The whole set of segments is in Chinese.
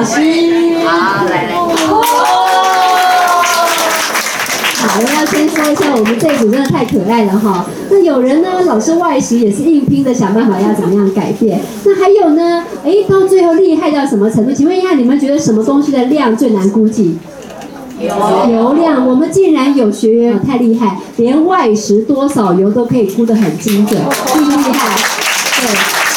老师。好，来来。好，我要先说一下，我们这组真的太可爱了哈。那有人呢，老师外食也是硬拼的想办法要怎么样改变。那还有呢，哎，到最后厉害到什么程度？请问一下，你们觉得什么东西的量最难估计？油量，我们竟然有学员太厉害，连外食多少油都可以估得很精准，厉害？对，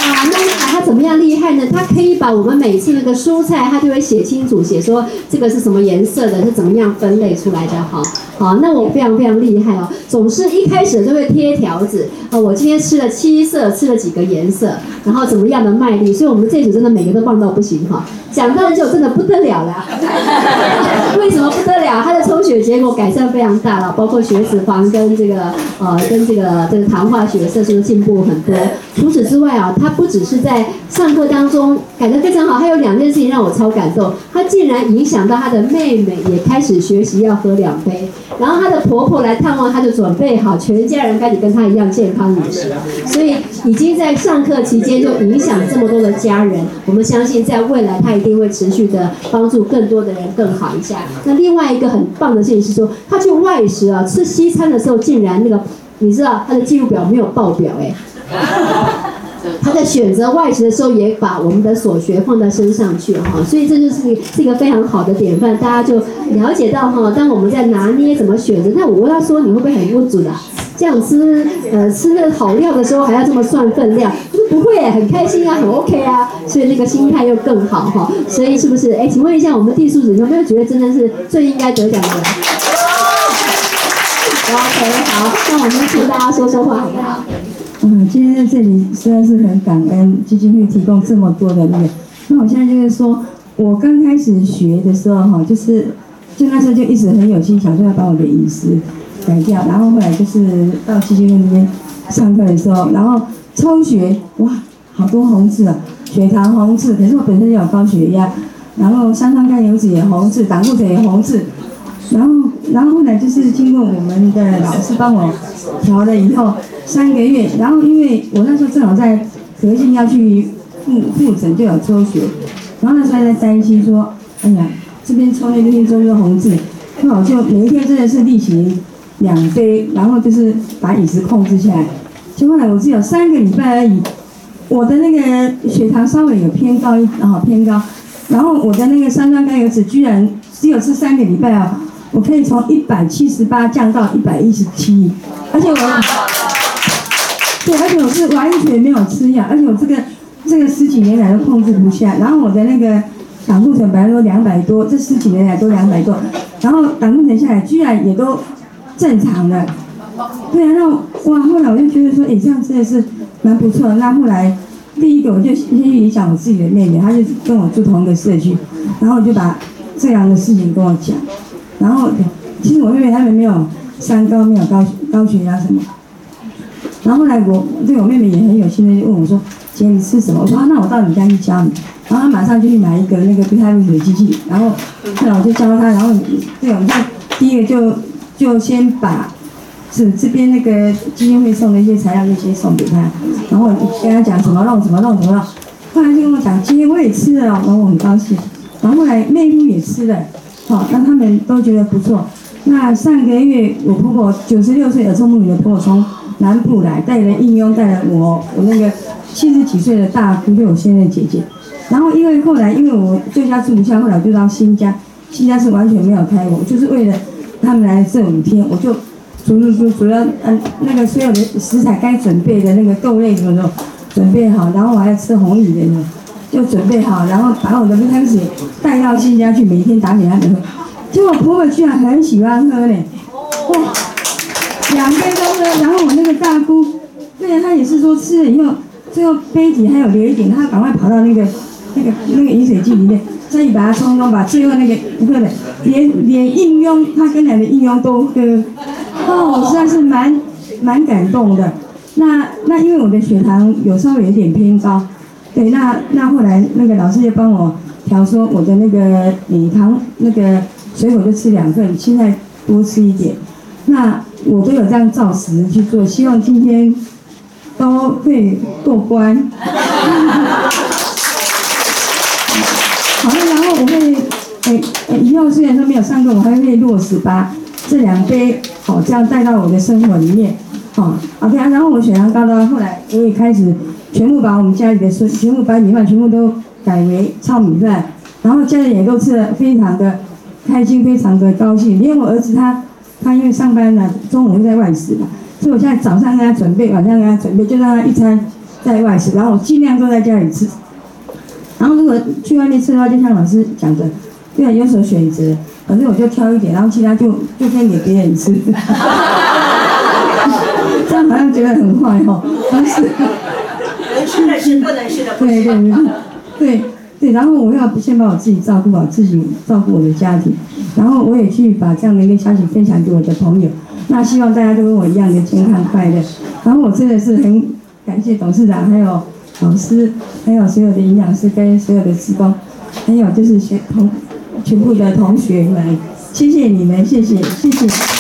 啊，那他怎么厉害呢？他可以把我们每次那个蔬菜，他就会写清楚，写说这个是什么颜色的，是怎么样分类出来的，哈，好，那我非常非常厉害哦，总是一开始就会贴条子，啊，我今天吃了七色，吃了几个颜色，然后怎么样的卖力，所以我们这组真的每个都棒到不行哈。讲到就真的不得了了，为什么不得了？它的抽血结果改善非常大了，包括血脂肪跟这个呃跟这个这个糖化血色素的进步很多。除此之外啊，它不只是在课当中改得非常好，还有两件事情让我超感动。他竟然影响到他的妹妹也开始学习要喝两杯，然后她的婆婆来探望，她就准备好全家人开始跟她一样健康饮食。所以已经在上课期间就影响这么多的家人。我们相信在未来她。一定会持续的帮助更多的人更好一下。那另外一个很棒的事情是说，他去外食啊，吃西餐的时候竟然那个，你知道他的记录表没有爆表哎。他在选择外食的时候也把我们的所学放在身上去哈，所以这就是是一个非常好的典范，大家就了解到哈，当我们在拿捏怎么选择。那我问他说，你会不会很无助的？这样吃呃吃那好料的时候还要这么算分量？他说不会，很开心啊，很 OK 啊，所以那个心态又更好哈。所以是不是？哎，请问一下我们地素子有没有觉得真的是最应该得奖的？OK，好，那我们请大家说说话好不好？嗯，今天在这里实在是很感恩基金会提供这么多的那个。那我现在就是说，我刚开始学的时候哈，就是就那时候就一直很有心，想说要把我的饮食。改掉，然后后来就是到基金会那边上课的时候，然后抽血，哇，好多红字啊，血糖红字，可是我本身有高血压，然后三酸甘油酯也红字，胆固醇也红字，然后然后后来就是经过我们的老师帮我调了以后，三个月，然后因为我那时候正好在核心要去复复诊，就有抽血，然后那时候在担心说，哎呀，这边抽那边抽个红字，那我就每一天真的是例行。两杯，然后就是把饮食控制下来。结果呢，我只有三个礼拜而已，我的那个血糖稍微有偏高一，然后偏高，然后我的那个三酸甘油酯居然只有吃三个礼拜啊，我可以从一百七十八降到一百一十七，而且我，对，而且我是完全没有吃药，而且我这个这个十几年来都控制不下，然后我的那个胆固醇本来都两百多，这十几年来都两百多，然后胆固醇下来居然也都。正常的，对啊，那哇，后来我就觉得说，哎，这样真的是蛮不错的。那后来，第一个我就先影响我自己的妹妹，她就跟我住同一个社区，然后我就把这样的事情跟我讲。然后，其实我妹妹她们没有三高，没有高高血压什么。然后后来我对我妹妹也很有心的问我说：“姐，你吃什么？”我说：“啊那我到你家去教你。”然后她马上就去买一个那个不太入血的机器，然后后来我就教她，然后对，我们就第一个就。就先把是这边那个基金会送的一些材料就先送给她，然后跟她讲怎么弄怎么弄怎么弄，后来就跟我讲，今天我也吃了，然后我很高兴，然后后来妹夫也吃了，好，让他们都觉得不错。那上个月我婆婆九十六岁耳聪目明的婆婆从南部来，带了应用，带了我我那个七十几岁的大姑，就我现在姐姐。然后因为后来因为我旧家住不下，后来就到新家，新家是完全没有开我，就是为了。他们来这五天，我就主主主主要嗯那个所有的食材该准备的那个豆类什么的准备好，然后我还要吃红米的就准备好，然后把我的开水带到新家去，每天打给他喝。结果婆婆居然很喜欢喝呢，哇，两杯都喝。然后我那个大姑，对她也是说吃了以后，最后杯底还有留一点，她赶快跑到那个那个那个饮水机里面。所以把它冲冲，把最后那个不喝的，连连应用她跟来的应用都喝，哦，我实在是蛮蛮感动的。那那因为我的血糖有稍微有点偏高，对，那那后来那个老师就帮我调说我的那个米糖那个水果就吃两份，现在多吃一点。那我都有这样照实去做，希望今天都会过关。好了，然后我会，哎哎，以后虽然说没有上课，我还会落实把这两杯好这样带到我的生活里面，哦，OK 啊，然后我血糖高到后来，我也开始全部把我们家里的孙全部把米饭全部都改为糙米饭，然后家人也都吃的非常的开心，非常的高兴，因为我儿子他他因为上班呢，中午会在外食嘛，所以我现在早上给他准备，晚上给他准备，就让他一餐在外食，然后我尽量都在家里吃。然后如果去外面吃的话，就像老师讲的，对，有所选择，反正我就挑一点，然后其他就就分给别人吃。好像觉得很坏哦，但是。能吃的吃，不能吃的不对吃。对对对对，然后我要先把我自己照顾好，自己照顾我的家庭，然后我也去把这样的一个消息分享给我的朋友。那希望大家都跟我一样的健康快乐。然后我真的是很感谢董事长，还有老师，还有所有的营养师跟所有的职工，还有就是学同全部的同学们，谢谢你们，谢谢谢谢。